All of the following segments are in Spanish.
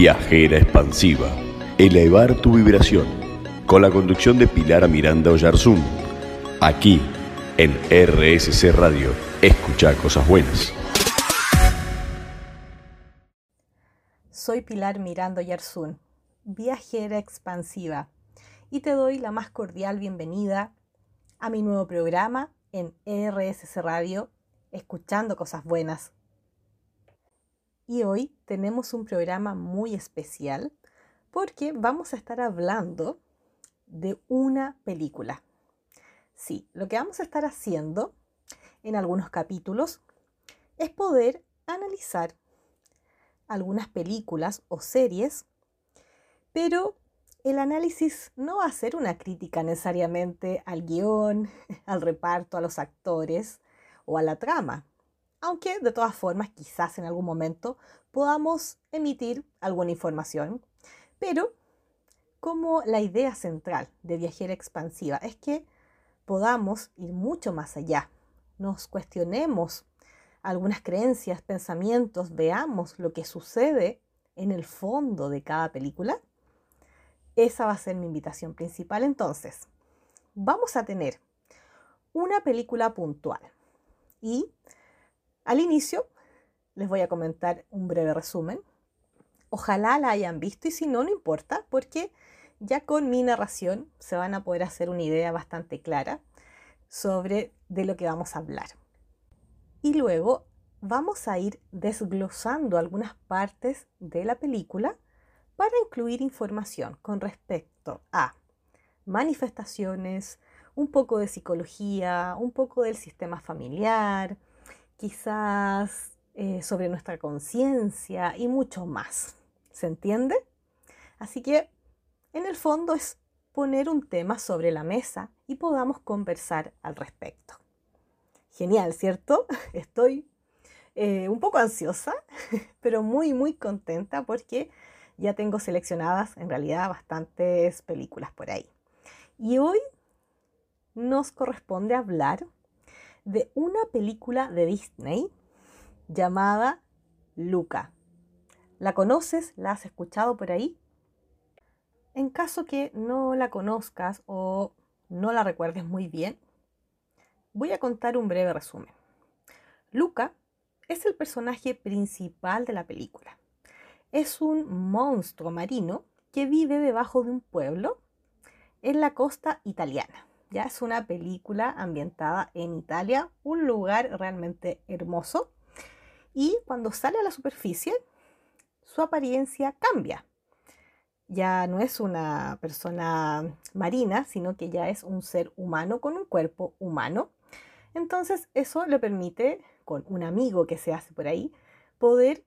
Viajera expansiva. Elevar tu vibración. Con la conducción de Pilar Miranda Oyarzún. Aquí, en RSC Radio. Escucha cosas buenas. Soy Pilar Miranda Oyarzún, viajera expansiva, y te doy la más cordial bienvenida a mi nuevo programa en RSC Radio, Escuchando Cosas Buenas. Y hoy tenemos un programa muy especial porque vamos a estar hablando de una película. Sí, lo que vamos a estar haciendo en algunos capítulos es poder analizar algunas películas o series, pero el análisis no va a ser una crítica necesariamente al guion, al reparto, a los actores o a la trama, aunque de todas formas quizás en algún momento podamos emitir alguna información, pero como la idea central de Viajera Expansiva es que podamos ir mucho más allá, nos cuestionemos algunas creencias, pensamientos, veamos lo que sucede en el fondo de cada película, esa va a ser mi invitación principal. Entonces, vamos a tener una película puntual y al inicio les voy a comentar un breve resumen. Ojalá la hayan visto y si no, no importa, porque ya con mi narración se van a poder hacer una idea bastante clara sobre de lo que vamos a hablar. Y luego vamos a ir desglosando algunas partes de la película para incluir información con respecto a manifestaciones, un poco de psicología, un poco del sistema familiar, quizás eh, sobre nuestra conciencia y mucho más. ¿Se entiende? Así que en el fondo es poner un tema sobre la mesa y podamos conversar al respecto. Genial, ¿cierto? Estoy eh, un poco ansiosa, pero muy, muy contenta porque ya tengo seleccionadas en realidad bastantes películas por ahí. Y hoy nos corresponde hablar de una película de Disney llamada Luca. ¿La conoces? ¿La has escuchado por ahí? En caso que no la conozcas o no la recuerdes muy bien, voy a contar un breve resumen. Luca es el personaje principal de la película. Es un monstruo marino que vive debajo de un pueblo en la costa italiana. Ya es una película ambientada en Italia, un lugar realmente hermoso. Y cuando sale a la superficie, su apariencia cambia. Ya no es una persona marina, sino que ya es un ser humano con un cuerpo humano. Entonces eso le permite, con un amigo que se hace por ahí, poder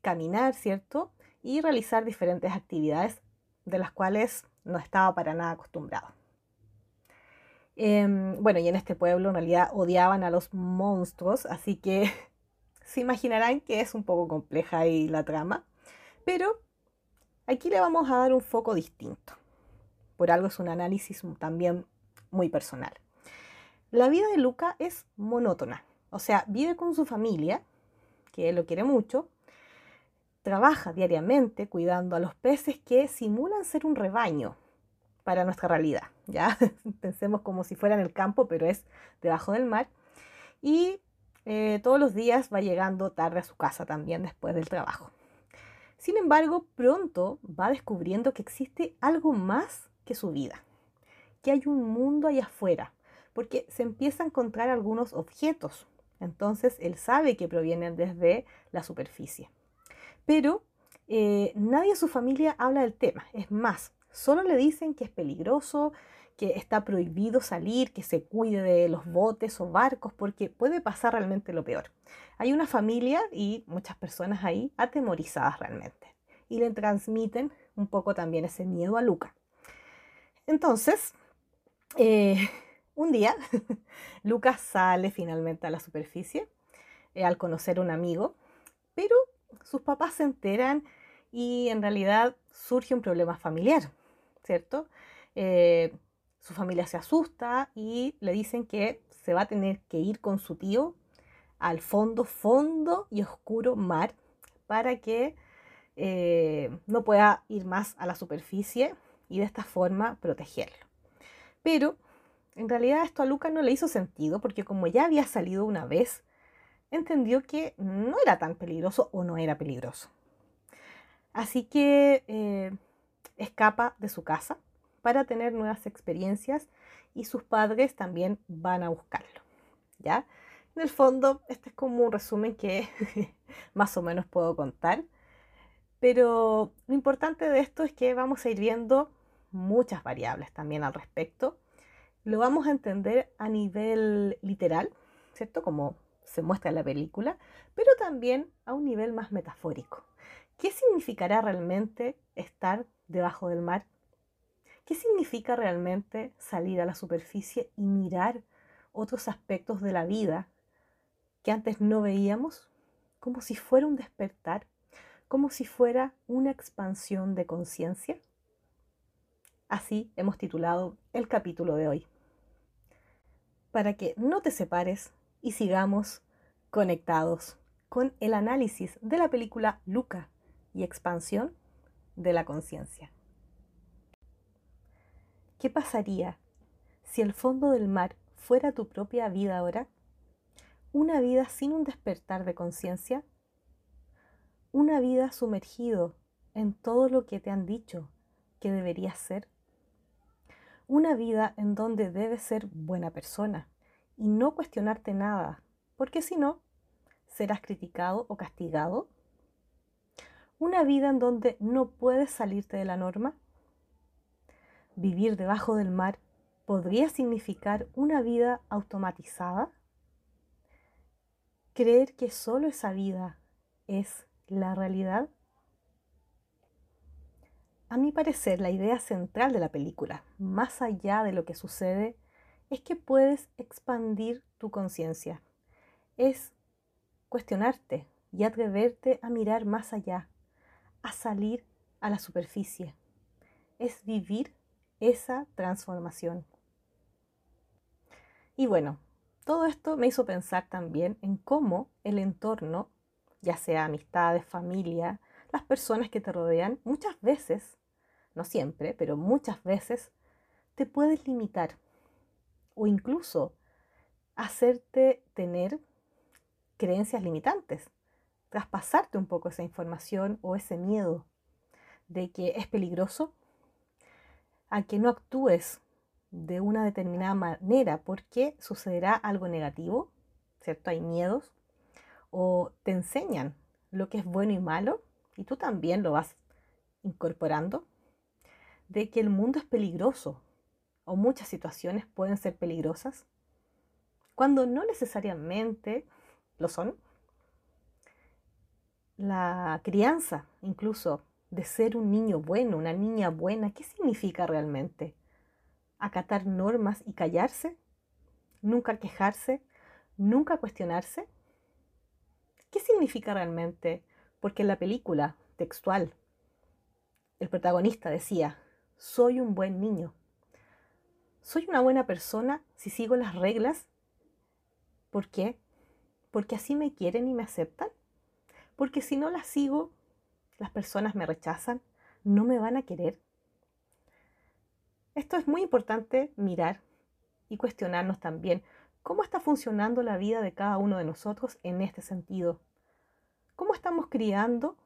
caminar, ¿cierto? Y realizar diferentes actividades de las cuales no estaba para nada acostumbrado. Em, bueno, y en este pueblo en realidad odiaban a los monstruos, así que se imaginarán que es un poco compleja ahí la trama, pero aquí le vamos a dar un foco distinto. Por algo es un análisis también muy personal. La vida de Luca es monótona, o sea, vive con su familia, que él lo quiere mucho, trabaja diariamente cuidando a los peces que simulan ser un rebaño para nuestra realidad. Ya pensemos como si fuera en el campo, pero es debajo del mar. Y eh, todos los días va llegando tarde a su casa también después del trabajo. Sin embargo, pronto va descubriendo que existe algo más que su vida, que hay un mundo allá afuera, porque se empieza a encontrar algunos objetos. Entonces él sabe que provienen desde la superficie. Pero eh, nadie en su familia habla del tema. Es más, solo le dicen que es peligroso, que está prohibido salir, que se cuide de los botes o barcos, porque puede pasar realmente lo peor. Hay una familia y muchas personas ahí atemorizadas realmente. Y le transmiten un poco también ese miedo a Luca. Entonces, eh, un día, Lucas sale finalmente a la superficie eh, al conocer a un amigo, pero sus papás se enteran y en realidad surge un problema familiar, ¿cierto? Eh, su familia se asusta y le dicen que se va a tener que ir con su tío al fondo, fondo y oscuro mar para que eh, no pueda ir más a la superficie y de esta forma protegerlo. Pero en realidad esto a Lucas no le hizo sentido porque como ya había salido una vez, entendió que no era tan peligroso o no era peligroso. Así que eh, escapa de su casa para tener nuevas experiencias y sus padres también van a buscarlo. ¿Ya? En el fondo, este es como un resumen que más o menos puedo contar. Pero lo importante de esto es que vamos a ir viendo muchas variables también al respecto. Lo vamos a entender a nivel literal, ¿cierto? Como se muestra en la película, pero también a un nivel más metafórico. ¿Qué significará realmente estar debajo del mar? ¿Qué significa realmente salir a la superficie y mirar otros aspectos de la vida que antes no veíamos? Como si fuera un despertar, como si fuera una expansión de conciencia. Así hemos titulado el capítulo de hoy. Para que no te separes y sigamos conectados con el análisis de la película Luca y expansión de la conciencia. ¿Qué pasaría si el fondo del mar fuera tu propia vida ahora? ¿Una vida sin un despertar de conciencia? ¿Una vida sumergido en todo lo que te han dicho que deberías ser? Una vida en donde debes ser buena persona y no cuestionarte nada, porque si no, serás criticado o castigado. Una vida en donde no puedes salirte de la norma. Vivir debajo del mar podría significar una vida automatizada. Creer que solo esa vida es la realidad. A mi parecer, la idea central de la película, más allá de lo que sucede, es que puedes expandir tu conciencia. Es cuestionarte y atreverte a mirar más allá, a salir a la superficie. Es vivir esa transformación. Y bueno, todo esto me hizo pensar también en cómo el entorno, ya sea amistades, familia, las personas que te rodean, muchas veces, no siempre, pero muchas veces, te puedes limitar o incluso hacerte tener creencias limitantes, traspasarte un poco esa información o ese miedo de que es peligroso, a que no actúes de una determinada manera porque sucederá algo negativo, ¿cierto? Hay miedos, o te enseñan lo que es bueno y malo, y tú también lo vas incorporando, de que el mundo es peligroso, o muchas situaciones pueden ser peligrosas, cuando no necesariamente lo son. La crianza, incluso, de ser un niño bueno, una niña buena, ¿qué significa realmente? ¿Acatar normas y callarse? ¿Nunca quejarse? ¿Nunca cuestionarse? ¿Qué significa realmente? Porque en la película textual, el protagonista decía, soy un buen niño. Soy una buena persona si sigo las reglas. ¿Por qué? porque así me quieren y me aceptan. Porque si no las sigo, las personas me rechazan, no me van a querer. Esto es muy importante mirar y cuestionarnos también cómo está funcionando la vida de cada uno de nosotros en este sentido. ¿Cómo estamos criando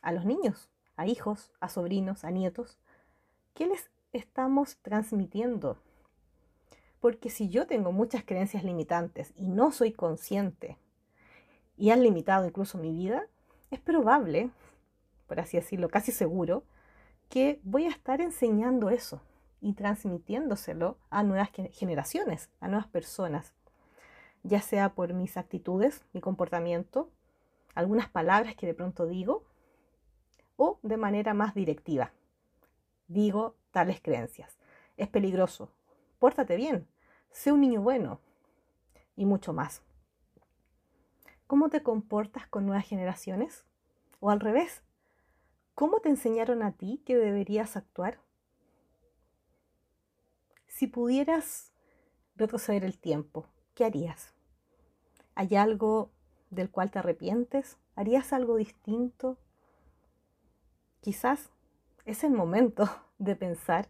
a los niños, a hijos, a sobrinos, a nietos? ¿Qué les estamos transmitiendo? Porque si yo tengo muchas creencias limitantes y no soy consciente y han limitado incluso mi vida, es probable, por así decirlo, casi seguro, que voy a estar enseñando eso y transmitiéndoselo a nuevas generaciones, a nuevas personas, ya sea por mis actitudes, mi comportamiento, algunas palabras que de pronto digo, o de manera más directiva. Digo tales creencias. Es peligroso. Pórtate bien. Sé un niño bueno. Y mucho más. ¿Cómo te comportas con nuevas generaciones? O al revés, ¿cómo te enseñaron a ti que deberías actuar? Si pudieras retroceder el tiempo, ¿qué harías? ¿Hay algo del cual te arrepientes? ¿Harías algo distinto? quizás es el momento de pensar,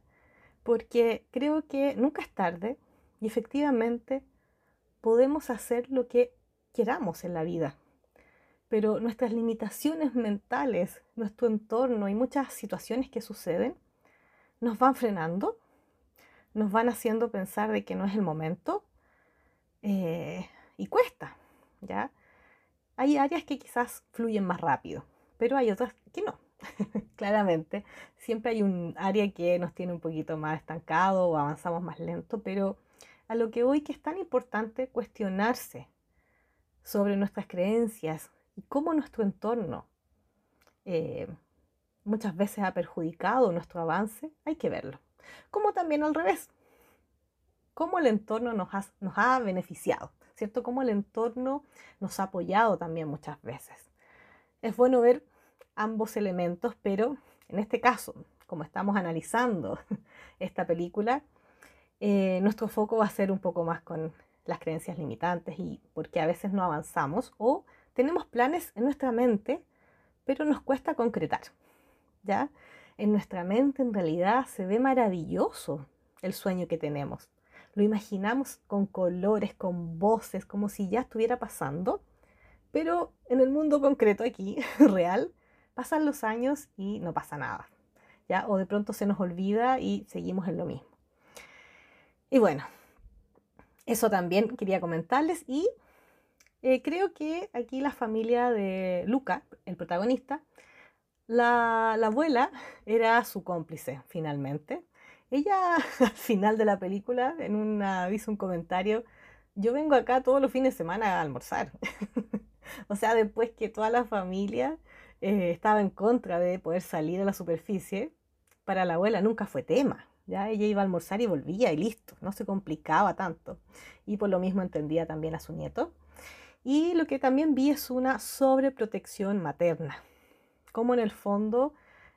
porque creo que nunca es tarde y efectivamente podemos hacer lo que queramos en la vida. Pero nuestras limitaciones mentales, nuestro entorno y muchas situaciones que suceden nos van frenando, nos van haciendo pensar de que no es el momento eh, y cuesta, ¿ya? Hay áreas que quizás fluyen más rápido, pero hay otras que no. Claramente, siempre hay un área que nos tiene un poquito más estancado o avanzamos más lento, pero a lo que hoy que es tan importante cuestionarse sobre nuestras creencias y cómo nuestro entorno eh, muchas veces ha perjudicado nuestro avance, hay que verlo. Como también al revés, cómo el entorno nos ha, nos ha beneficiado, ¿cierto? Cómo el entorno nos ha apoyado también muchas veces. Es bueno ver ambos elementos, pero en este caso, como estamos analizando esta película, eh, nuestro foco va a ser un poco más con las creencias limitantes y porque a veces no avanzamos o tenemos planes en nuestra mente, pero nos cuesta concretar. ¿Ya? En nuestra mente en realidad se ve maravilloso el sueño que tenemos. Lo imaginamos con colores, con voces, como si ya estuviera pasando, pero en el mundo concreto aquí, real, pasan los años y no pasa nada. ¿Ya? O de pronto se nos olvida y seguimos en lo mismo. Y bueno, eso también quería comentarles y eh, creo que aquí la familia de Luca, el protagonista, la, abuela era su cómplice finalmente. Ella al final de la película en una, hizo un comentario, yo vengo acá todos los fines de semana a almorzar. o sea, después que toda la familia eh, estaba en contra de poder salir a la superficie, para la abuela nunca fue tema. Ya ella iba a almorzar y volvía y listo, no se complicaba tanto. Y por lo mismo entendía también a su nieto. Y lo que también vi es una sobreprotección materna, como en el fondo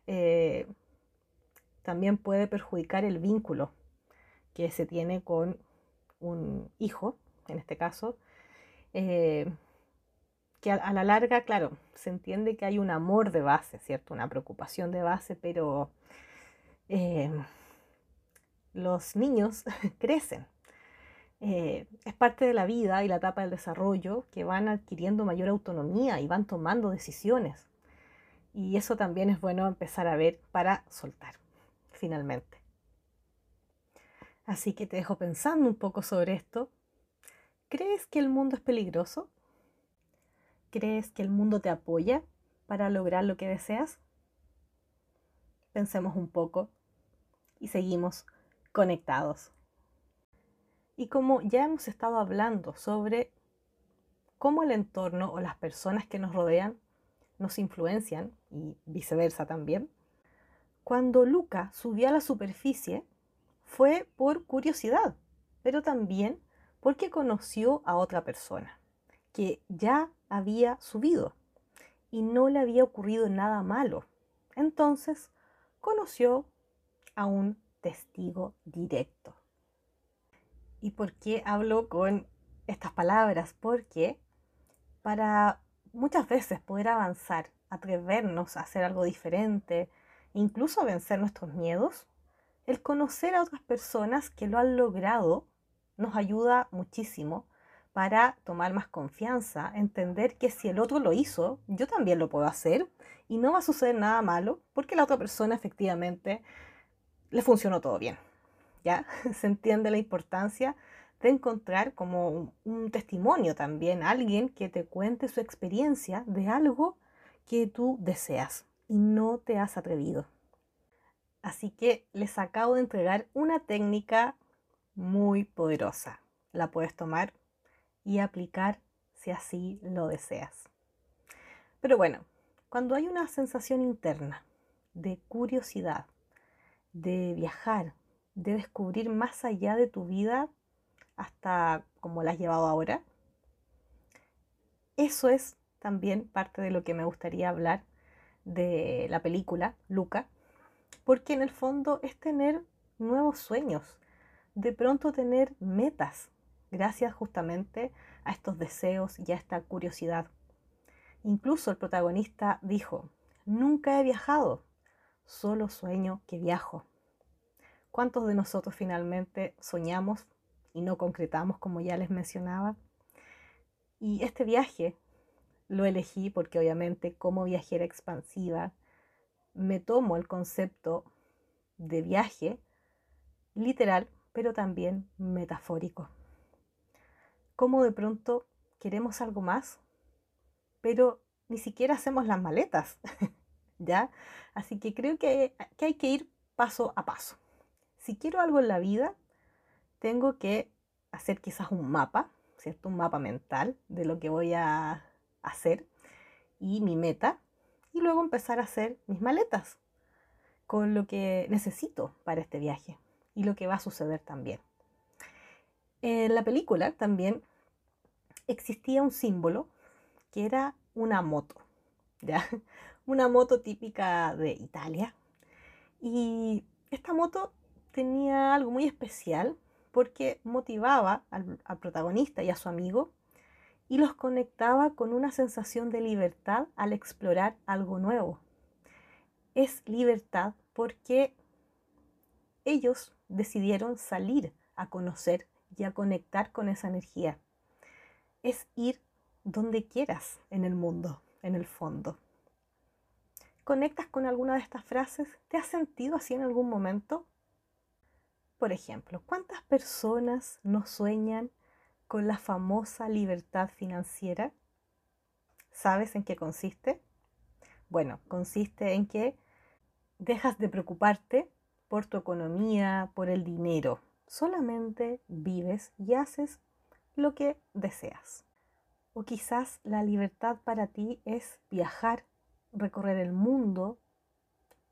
eh, también puede perjudicar el vínculo que se tiene con un hijo, en este caso, eh, que a, la larga, claro, se entiende que hay un amor de base, ¿cierto? Una preocupación de base, pero eh, los niños crecen. Eh, es parte de la vida y la etapa del desarrollo que van adquiriendo mayor autonomía y van tomando decisiones. Y eso también es bueno empezar a ver para soltar, finalmente. Así que te dejo pensando un poco sobre esto. ¿Crees que el mundo es peligroso? ¿Crees que el mundo te apoya para lograr lo que deseas? Pensemos un poco y seguimos conectados. Y como ya hemos estado hablando sobre cómo el entorno o las personas que nos rodean nos influencian y viceversa también, cuando Luca subió a la superficie fue por curiosidad, pero también porque conoció a otra persona que ya había subido y no le había ocurrido nada malo. Entonces conoció a un testigo directo. ¿Y por qué hablo con estas palabras? Porque para muchas veces poder avanzar, atrevernos a hacer algo diferente, incluso vencer nuestros miedos, el conocer a otras personas que lo han logrado nos ayuda muchísimo para tomar más confianza, entender que si el otro lo hizo, yo también lo puedo hacer y no va a suceder nada malo porque la otra persona efectivamente le funcionó todo bien. ¿Ya? Se entiende la importancia de encontrar como un, testimonio también, alguien que te cuente su experiencia de algo que tú deseas y no te has atrevido. Así que les acabo de entregar una técnica muy poderosa. La puedes tomar y aplicar si así lo deseas. Pero bueno, cuando hay una sensación interna de curiosidad, de viajar, de descubrir más allá de tu vida hasta como la has llevado ahora. Eso es también parte de lo que me gustaría hablar de la película Luca, porque en el fondo es tener nuevos sueños, de pronto tener metas, gracias justamente a estos deseos y a esta curiosidad. Incluso el protagonista dijo, nunca he viajado, solo sueño que viajo. ¿Cuántos de nosotros finalmente soñamos y no concretamos, como ya les mencionaba? Y este viaje lo elegí porque obviamente como viajera expansiva me tomo el concepto de viaje literal, pero también metafórico. Como de pronto queremos algo más, pero ni siquiera hacemos las maletas, ¿ya? Así que creo que, que hay que ir paso a paso. Si quiero algo en la vida, tengo que hacer quizás un mapa, ¿cierto? Un mapa mental de lo que voy a hacer y mi meta, y luego empezar a hacer mis maletas con lo que necesito para este viaje y lo que va a suceder también. En la película también existía un símbolo que era una moto, ¿ya? Una moto típica de Italia. Y esta moto tenía algo muy especial porque motivaba al, protagonista y a su amigo y los conectaba con una sensación de libertad al explorar algo nuevo. Es libertad porque ellos decidieron salir a conocer y a conectar con esa energía. Es ir donde quieras en el mundo, en el fondo. ¿Conectas con alguna de estas frases? ¿Te has sentido así en algún momento? Por ejemplo, ¿cuántas personas no sueñan con la famosa libertad financiera? ¿Sabes en qué consiste? Bueno, consiste en que dejas de preocuparte por tu economía, por el dinero. Solamente vives y haces lo que deseas. O quizás la libertad para ti es viajar, recorrer el mundo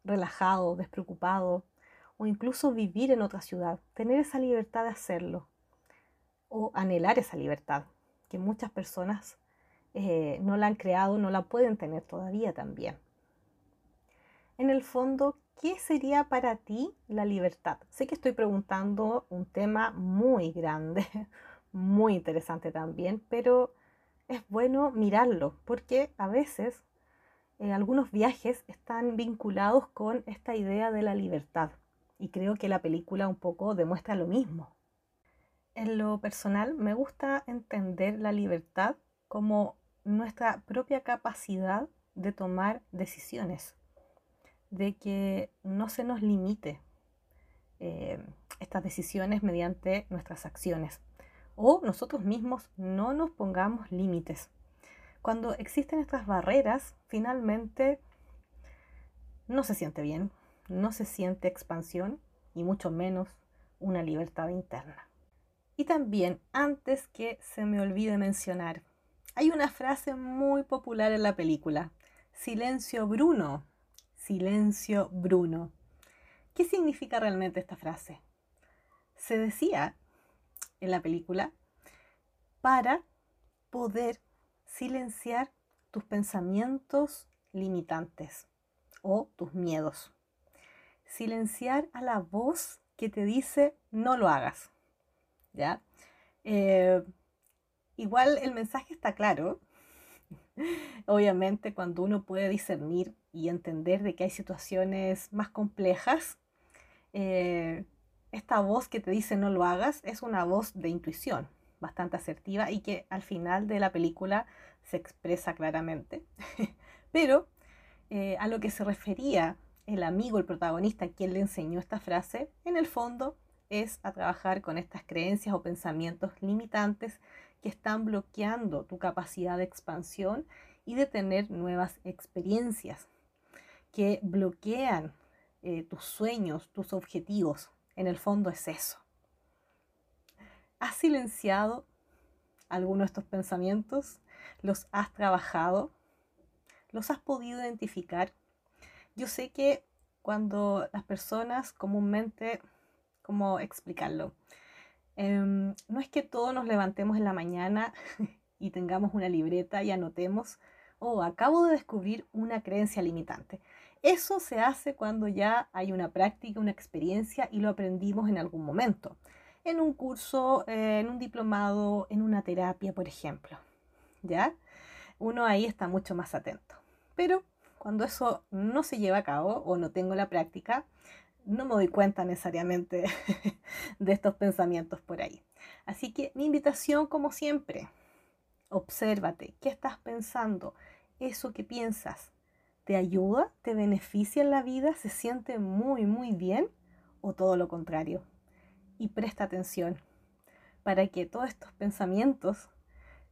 relajado, despreocupado, o incluso vivir en otra ciudad, tener esa libertad de hacerlo, o anhelar esa libertad, que muchas personas eh, no la han creado, no la pueden tener todavía también. En el fondo, ¿qué sería para ti la libertad? Sé que estoy preguntando un tema muy grande, muy interesante también, pero es bueno mirarlo porque a veces eh, algunos viajes están vinculados con esta idea de la libertad y creo que la película un poco demuestra lo mismo. En lo personal me gusta entender la libertad como nuestra propia capacidad de tomar decisiones, de que no se nos limite eh, estas decisiones mediante nuestras acciones o nosotros mismos no nos pongamos límites. Cuando existen estas barreras, finalmente no se siente bien, no se siente expansión y mucho menos una libertad interna. Y también, antes que se me olvide mencionar, hay una frase muy popular en la película, silencio Bruno, silencio Bruno. ¿Qué significa realmente esta frase? Se decía en la película para poder silenciar tus pensamientos limitantes o tus miedos. Silenciar a la voz que te dice no lo hagas. ¿Ya? Eh, igual el mensaje está claro. Obviamente cuando uno puede discernir y entender de que hay situaciones más complejas, eh, esta voz que te dice no lo hagas es una voz de intuición bastante asertiva y que al final de la película se expresa claramente. Pero eh, a lo que se refería el amigo, el protagonista, quien le enseñó esta frase, en el fondo es a trabajar con estas creencias o pensamientos limitantes que están bloqueando tu capacidad de expansión y de tener nuevas experiencias, que bloquean eh, tus sueños, tus objetivos, en el fondo es eso. ¿Has silenciado alguno de estos pensamientos? ¿Los has trabajado? ¿Los has podido identificar? Yo sé que cuando las personas comúnmente, ¿cómo explicarlo? Em, no es que todos nos levantemos en la mañana y tengamos una libreta y anotemos, oh, acabo de descubrir una creencia limitante. Eso se hace cuando ya hay una práctica, una experiencia y lo aprendimos en algún momento. En un curso, eh, en un diplomado, en una terapia, por ejemplo. ¿Ya? Uno ahí está mucho más atento. Pero cuando eso no se lleva a cabo o no tengo la práctica, no me doy cuenta necesariamente de estos pensamientos por ahí. Así que mi invitación, como siempre, obsérvate, ¿qué estás pensando? ¿Eso que piensas te ayuda? ¿Te beneficia en la vida? ¿Se siente muy, muy bien? ¿O todo lo contrario? Y presta atención para que todos estos pensamientos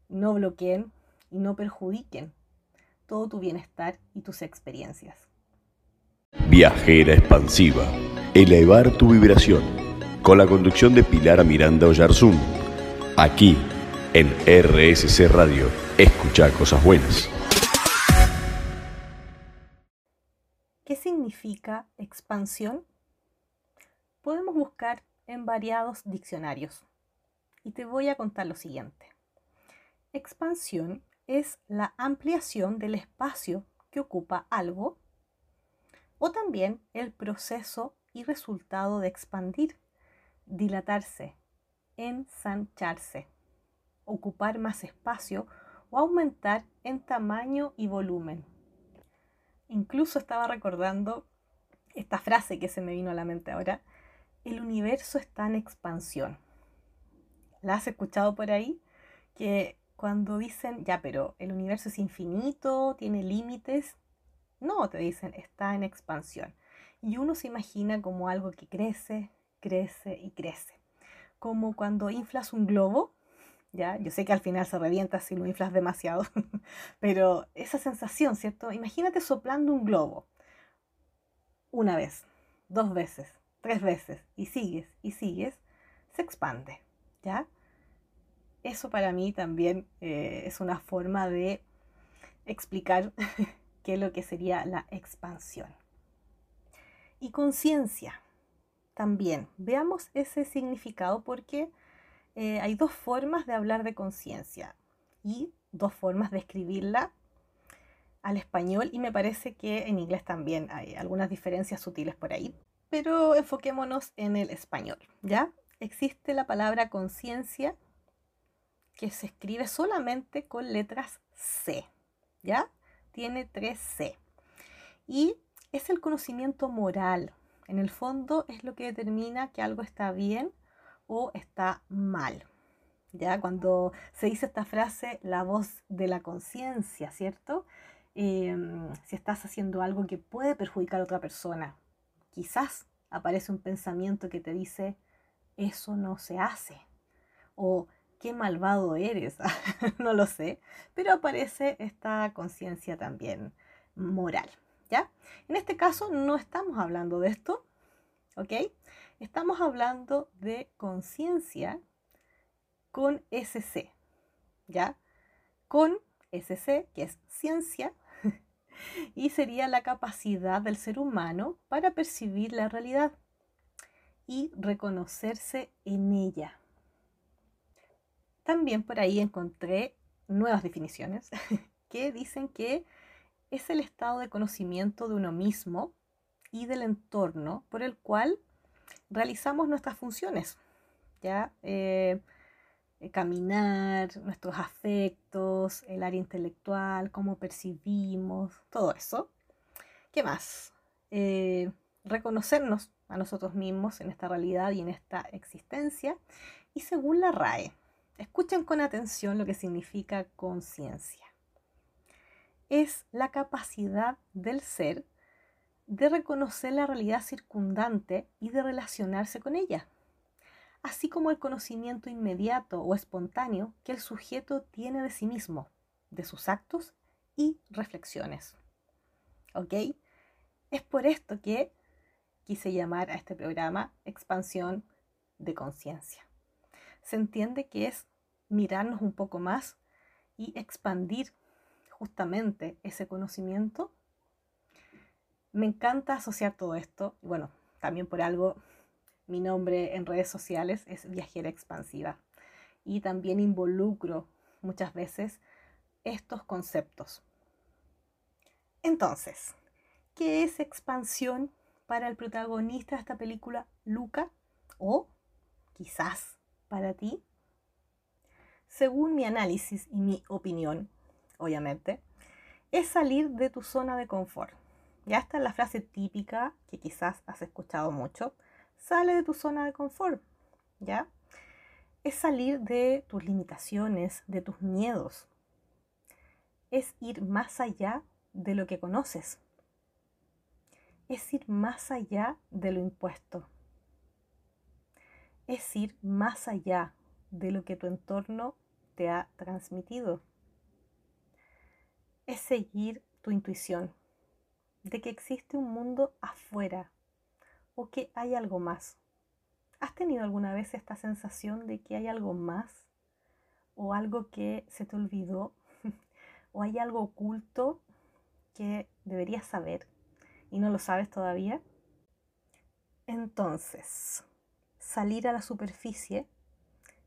no bloqueen y no perjudiquen todo tu bienestar y tus experiencias. Viajera expansiva. Elevar tu vibración. Con la conducción de Pilar Miranda Oyarzún. Aquí, en RSC Radio. Escucha cosas buenas. ¿Qué significa expansión? Podemos buscar en variados diccionarios. Y te voy a contar lo siguiente. Expansión es la ampliación del espacio que ocupa algo o también el proceso y resultado de expandir, dilatarse, ensancharse, ocupar más espacio o aumentar en tamaño y volumen. Incluso estaba recordando esta frase que se me vino a la mente ahora, el universo está en expansión. ¿La has escuchado por ahí? Que cuando dicen, ya, pero el universo es infinito, tiene límites, no, te dicen, está en expansión. Y uno se imagina como algo que crece, crece y crece. Como cuando inflas un globo, ¿ya? Yo sé que al final se revienta si lo inflas demasiado, pero esa sensación, ¿cierto? Imagínate soplando un globo una vez, dos veces, tres veces, y sigues, y sigues, se expande, ¿ya? Eso para mí también eh, es una forma de explicar qué es lo que sería la expansión. Y conciencia también. Veamos ese significado porque eh, hay dos formas de hablar de conciencia y dos formas de escribirla al español y me parece que en inglés también hay algunas diferencias sutiles por ahí. Pero enfoquémonos en el español, ¿ya? Existe la palabra conciencia que se escribe solamente con letras C, ¿ya? Tiene 3C. Y es el conocimiento moral. En el fondo es lo que determina que algo está bien o está mal. ¿Ya? Cuando se dice esta frase, la voz de la conciencia, ¿cierto? Em, si estás haciendo algo que puede perjudicar a otra persona, quizás aparece un pensamiento que te dice, eso no se hace. O qué malvado eres, no lo sé, pero aparece esta conciencia también moral, ¿ya? En este caso no estamos hablando de esto, ¿ok? Estamos hablando de conciencia con SC, ¿ya? Con SC, que es ciencia, y sería la capacidad del ser humano para percibir la realidad y reconocerse en ella. También por ahí encontré nuevas definiciones que dicen que es el estado de conocimiento de uno mismo y del entorno por el cual realizamos nuestras funciones, ya eh, eh, caminar, nuestros afectos, el área intelectual, cómo percibimos, todo eso. ¿Qué más? Eh, reconocernos a nosotros mismos en esta realidad y en esta existencia. Y según la RAE, Escuchen con atención lo que significa conciencia. Es la capacidad del ser de reconocer la realidad circundante y de relacionarse con ella, así como el conocimiento inmediato o espontáneo que el sujeto tiene de sí mismo, de sus actos y reflexiones. ¿Ok? Es por esto que quise llamar a este programa Expansión de Conciencia se entiende que es mirarnos un poco más y expandir justamente ese conocimiento. Me encanta asociar todo esto. Bueno, también por algo mi nombre en redes sociales es Viajera Expansiva. Y también involucro muchas veces estos conceptos. Entonces, ¿qué es expansión para el protagonista de esta película, Luca? O quizás para ti? Según mi análisis y mi opinión, obviamente, es salir de tu zona de confort. Ya está la frase típica que quizás has escuchado mucho. Sale de tu zona de confort, ¿ya? Es salir de tus limitaciones, de tus miedos. Es ir más allá de lo que conoces. Es ir más allá de lo impuesto. Es ir más allá de lo que tu entorno te ha transmitido. Es seguir tu intuición de que existe un mundo afuera o que hay algo más. ¿Has tenido alguna vez esta sensación de que hay algo más o algo que se te olvidó o hay algo oculto que deberías saber y no lo sabes todavía? Entonces, salir a la superficie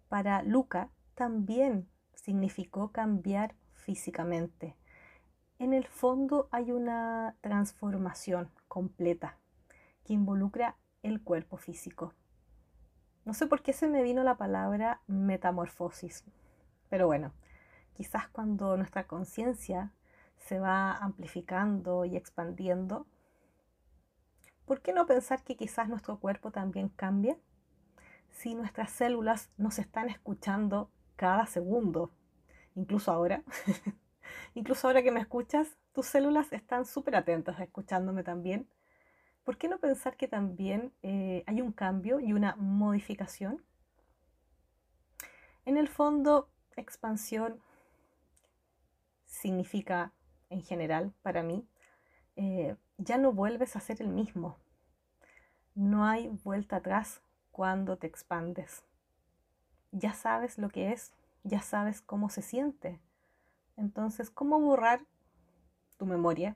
para Luca también significó cambiar físicamente en el fondo hay una transformación completa que involucra el cuerpo físico. No sé por qué se me vino la palabra metamorfosis, pero bueno, quizás cuando nuestra conciencia se va amplificando y expandiendo, ¿por qué no pensar que quizás nuestro cuerpo también cambia? Si nuestras células nos están escuchando cada segundo, incluso ahora, Incluso ahora que me escuchas, tus células están súper atentas escuchándome también. ¿Por qué no pensar que también eh, hay un cambio y una modificación? En el fondo, expansión significa, en general, para mí, eh, ya no vuelves a ser el mismo. No hay vuelta atrás cuando te expandes. Ya sabes lo que es, ya sabes cómo se siente, entonces, ¿cómo borrar tu memoria?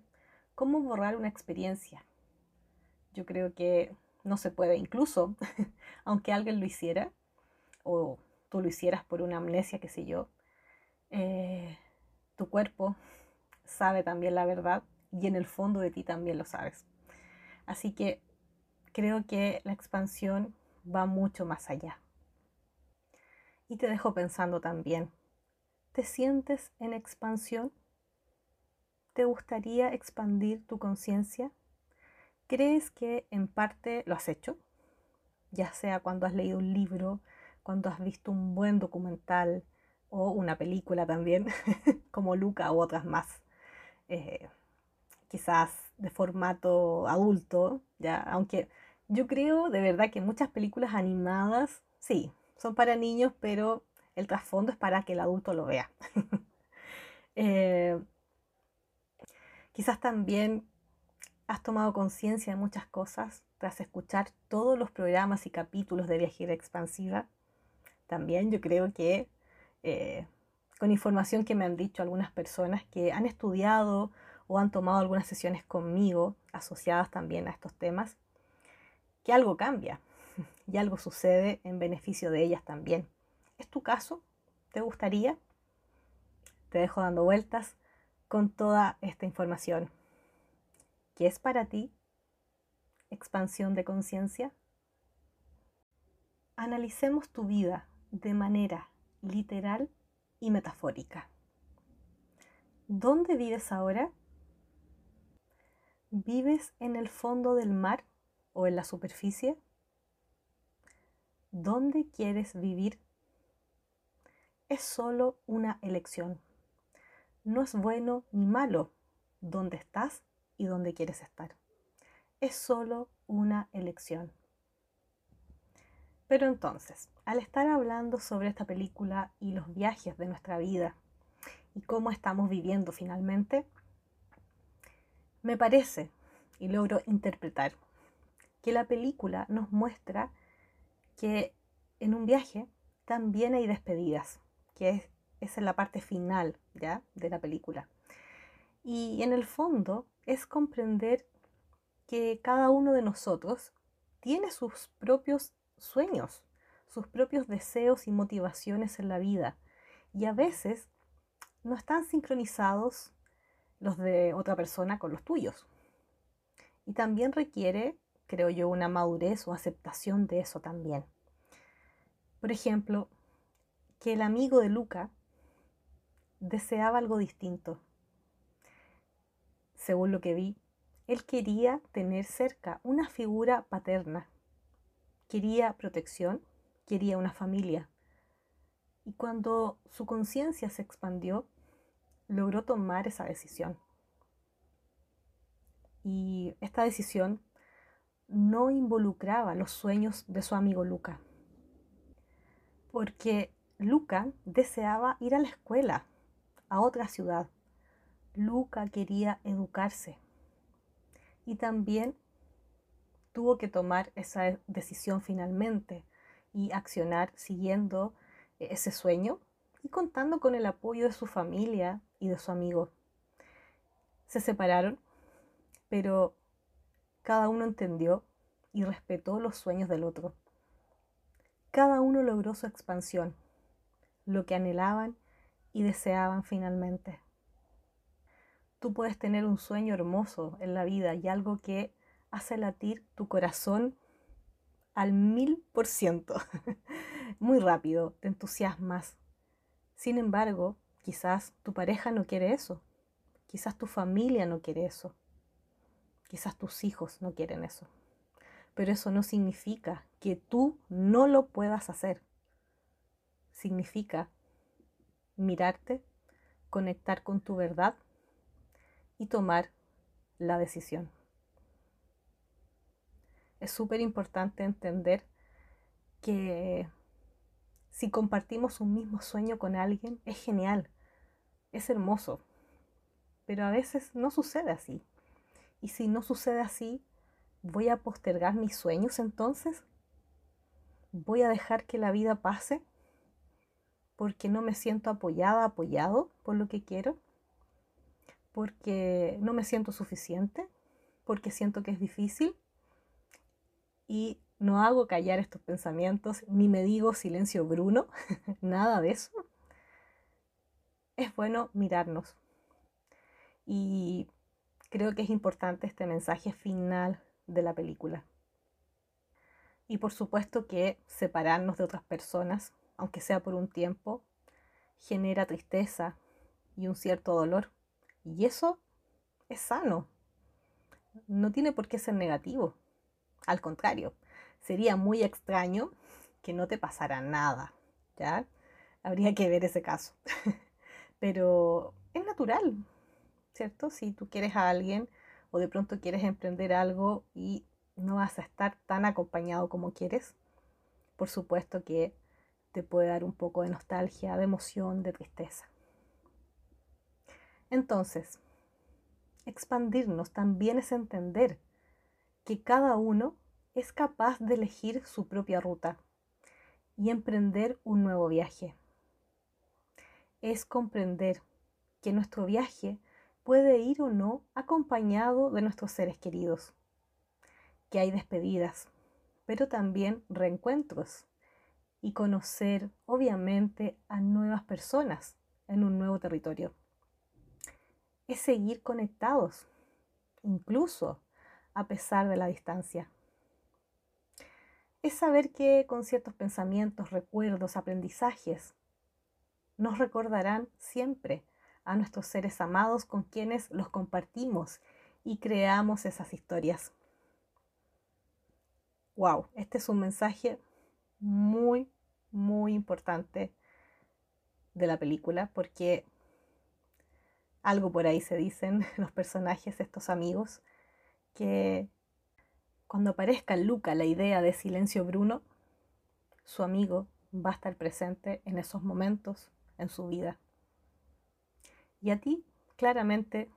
¿Cómo borrar una experiencia? Yo creo que no se puede, incluso aunque alguien lo hiciera, o tú lo hicieras por una amnesia, qué sé yo, eh, tu cuerpo sabe también la verdad y en el fondo de ti también lo sabes. Así que creo que la expansión va mucho más allá. Y te dejo pensando también, ¿Te sientes en expansión? ¿Te gustaría expandir tu conciencia? ¿Crees que en parte lo has hecho? Ya sea cuando has leído un libro, cuando has visto un buen documental o una película también, como Luca u otras más. Eh, quizás de formato adulto, ya, aunque yo creo de verdad que muchas películas animadas, sí, son para niños, pero el trasfondo es para que el adulto lo vea. Eh, quizás también has tomado conciencia de muchas cosas tras escuchar todos los programas y capítulos de Viajera Expansiva. También yo creo que eh, con información que me han dicho algunas personas que han estudiado o han tomado algunas sesiones conmigo asociadas también a estos temas, que algo cambia y algo sucede en beneficio de ellas también. ¿Es tu caso? ¿Te gustaría? Te dejo dando vueltas con toda esta información. ¿Qué es para ti expansión de conciencia? Analicemos tu vida de manera literal y metafórica. ¿Dónde vives ahora? ¿Vives en el fondo del mar o en la superficie? ¿Dónde quieres vivir? es solo una elección. No es bueno ni malo dónde estás y dónde quieres estar. Es solo una elección. Pero entonces, al estar hablando sobre esta película y los viajes de nuestra vida y cómo estamos viviendo finalmente, me parece y logro interpretar que la película nos muestra que en un viaje también hay despedidas que es, es en la parte final ¿ya? de la película. Y en el fondo es comprender que cada uno de nosotros tiene sus propios sueños, sus propios deseos y motivaciones en la vida. Y a veces no están sincronizados los de otra persona con los tuyos. Y también requiere, creo yo, una madurez o aceptación de eso también. Por ejemplo, que el amigo de Luca deseaba algo distinto. Según lo que vi, él quería tener cerca una figura paterna. Quería protección, quería una familia. Y cuando su conciencia se expandió, logró tomar esa decisión. Y esta decisión no involucraba los sueños de su amigo Luca, porque Luca deseaba ir a la escuela, a otra ciudad. Luca quería educarse y también tuvo que tomar esa decisión finalmente y accionar siguiendo ese sueño y contando con el apoyo de su familia y de su amigo. Se separaron, pero cada uno entendió y respetó los sueños del otro. Cada uno logró su expansión, lo que anhelaban y deseaban finalmente. Tú puedes tener un sueño hermoso en la vida y algo que hace latir tu corazón al mil por ciento. Muy rápido, te entusiasmas. Sin embargo, quizás tu pareja no quiere eso. Quizás tu familia no quiere eso. Quizás tus hijos no quieren eso. Pero eso no significa que tú no lo puedas hacer. Significa mirarte, conectar con tu verdad y tomar la decisión. Es súper importante entender que si compartimos un mismo sueño con alguien, es genial, es hermoso, pero a veces no sucede así. Y si no sucede así, ¿voy a postergar mis sueños entonces? ¿Voy a dejar que la vida pase porque no me siento apoyada, apoyado por lo que quiero? ¿Porque no me siento suficiente? ¿Porque siento que es difícil? Y no hago callar estos pensamientos, ni me digo silencio Bruno, nada de eso. Es bueno mirarnos. Y creo que es importante este mensaje final de la película. Y por supuesto que separarnos de otras personas, aunque sea por un tiempo, genera tristeza y un cierto dolor. Y eso es sano. No tiene por qué ser negativo. Al contrario, sería muy extraño que no te pasara nada. ¿Ya? Habría que ver ese caso. Pero es natural, ¿cierto? Si tú quieres a alguien o de pronto quieres emprender algo y no vas a estar tan acompañado como quieres, por supuesto que te puede dar un poco de nostalgia, de emoción, de tristeza. Entonces, expandirnos también es entender que cada uno es capaz de elegir su propia ruta y emprender un nuevo viaje. Es comprender que nuestro viaje puede ir o no acompañado de nuestros seres queridos, que hay despedidas, pero también reencuentros y conocer obviamente a nuevas personas en un nuevo territorio. Es seguir conectados, incluso a pesar de la distancia. Es saber que con ciertos pensamientos, recuerdos, aprendizajes, nos recordarán siempre a nuestros seres amados con quienes los compartimos y creamos esas historias. Wow, este es un mensaje muy, muy importante de la película porque algo por ahí se dicen los personajes, estos amigos, que cuando aparezca Luca la idea de silencio Bruno, su amigo va a estar presente en esos momentos en su vida. Y a ti claramente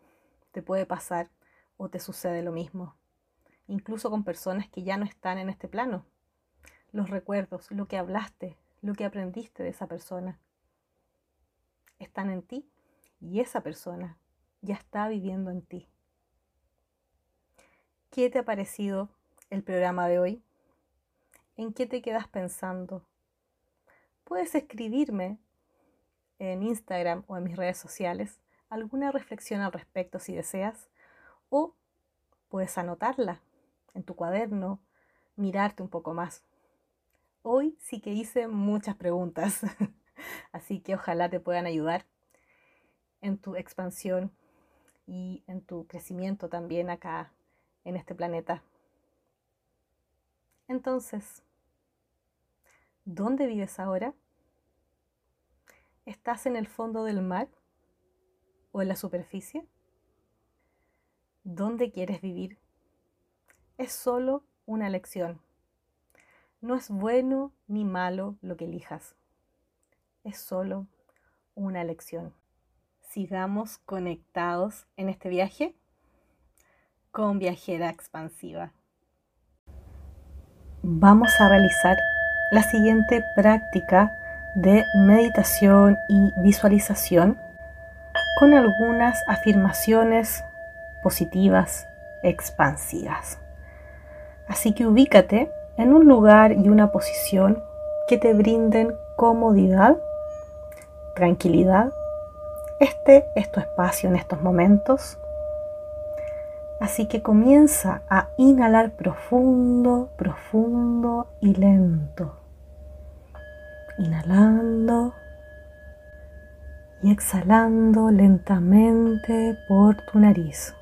te puede pasar o te sucede lo mismo, incluso con personas que ya no están en este plano. Los recuerdos, lo que hablaste, lo que aprendiste de esa persona, están en ti y esa persona ya está viviendo en ti. ¿Qué te ha parecido el programa de hoy? ¿En qué te quedas pensando? Puedes escribirme en Instagram o en mis redes sociales alguna reflexión al respecto si deseas o puedes anotarla en tu cuaderno, mirarte un poco más. Hoy sí que hice muchas preguntas, así que ojalá te puedan ayudar en tu expansión y en tu crecimiento también acá en este planeta. Entonces, ¿dónde vives ahora? ¿Estás en el fondo del mar o en la superficie? ¿Dónde quieres vivir? Es solo una elección. No es bueno ni malo lo que elijas. Es solo una elección. Sigamos conectados en este viaje con viajera expansiva. Vamos a realizar la siguiente práctica de meditación y visualización con algunas afirmaciones positivas expansivas. Así que ubícate en un lugar y una posición que te brinden comodidad, tranquilidad. Este es tu espacio en estos momentos. Así que comienza a inhalar profundo, profundo y lento. Inhalando y exhalando lentamente por tu nariz.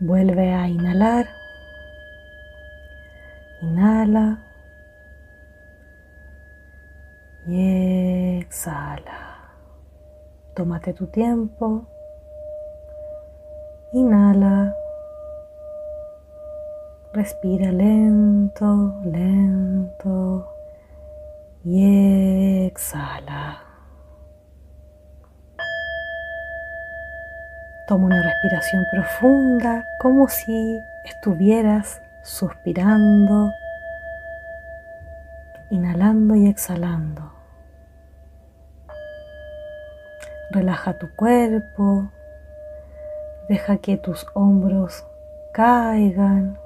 Vuelve a inhalar. Inhala. Y exhala. Tómate tu tiempo. Inhala. Respira lento, lento. Y exhala. Toma una respiración profunda como si estuvieras suspirando, inhalando y exhalando. Relaja tu cuerpo, deja que tus hombros caigan,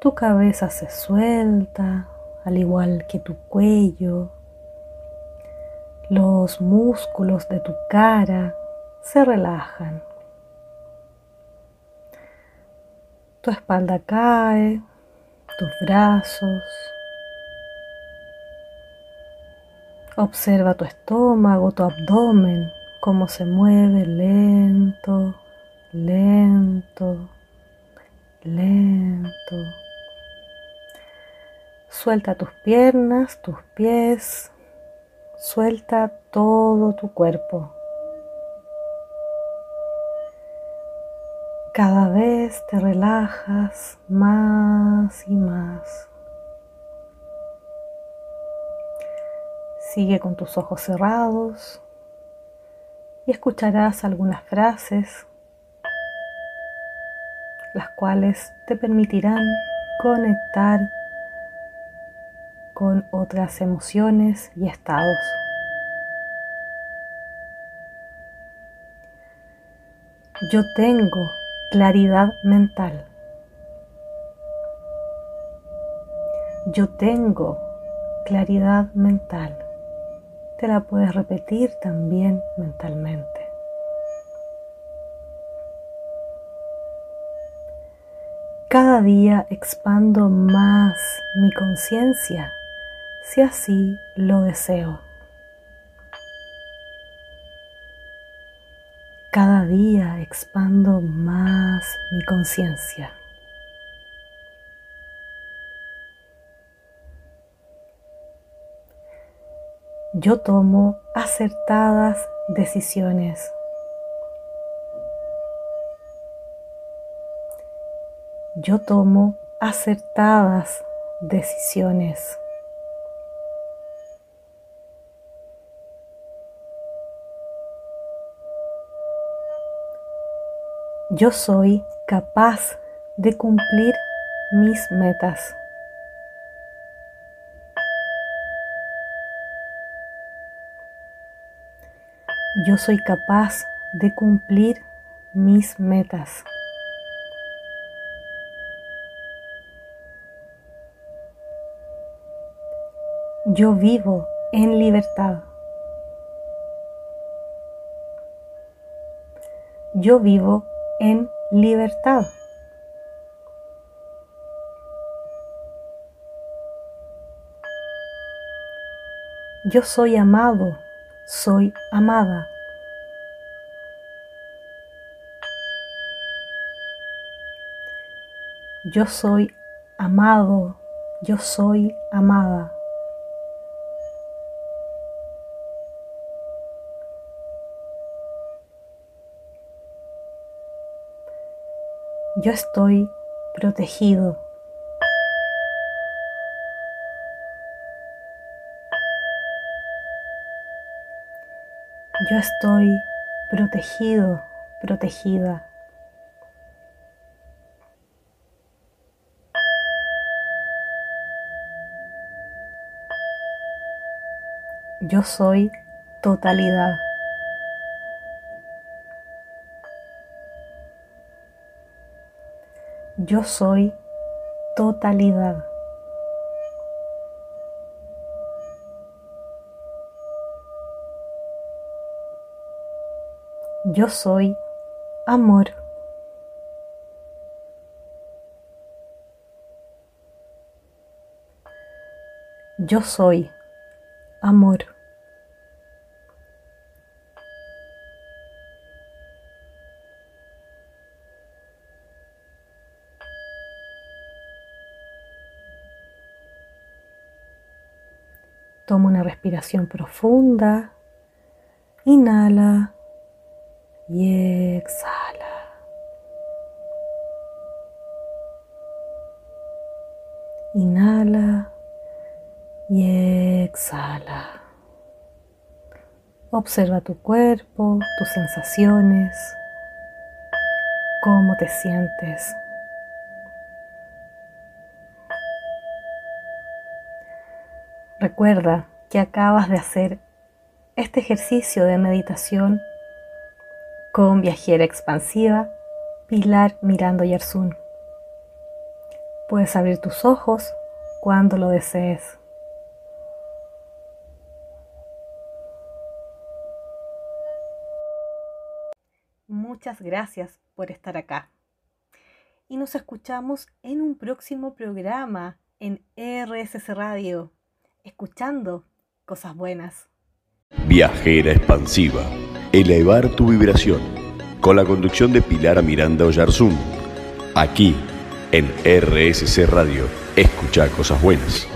tu cabeza se suelta, al igual que tu cuello, los músculos de tu cara se relajan. Tu espalda cae, tus brazos. Observa tu estómago, tu abdomen, cómo se mueve lento, lento, lento. Suelta tus piernas, tus pies, suelta todo tu cuerpo. Cada vez te relajas más y más. Sigue con tus ojos cerrados y escucharás algunas frases las cuales te permitirán conectar con otras emociones y estados. Yo tengo Claridad mental. Yo tengo claridad mental. Te la puedes repetir también mentalmente. Cada día expando más mi conciencia si así lo deseo. Cada día expando más mi conciencia. Yo tomo acertadas decisiones. Yo tomo acertadas decisiones. Yo soy capaz de cumplir mis metas. Yo soy capaz de cumplir mis metas. Yo vivo en libertad. Yo vivo en libertad. Yo soy amado, soy amada. Yo soy amado, yo soy amada. Yo estoy protegido. Yo estoy protegido, protegida. Yo soy totalidad. Yo soy totalidad. Yo soy amor. Yo soy amor. Toma una respiración profunda. Inhala y exhala. Inhala y exhala. Observa tu cuerpo, tus sensaciones, cómo te sientes. Recuerda que acabas de hacer este ejercicio de meditación con viajera expansiva Pilar Mirando Yersun. Puedes abrir tus ojos cuando lo desees. Muchas gracias por estar acá. Y nos escuchamos en un próximo programa en RSS Radio, escuchando cosas buenas. Viajera expansiva. Elevar tu vibración. Con la conducción de Pilar Miranda Oyarzún. Aquí, en RSC Radio. Escucha cosas buenas.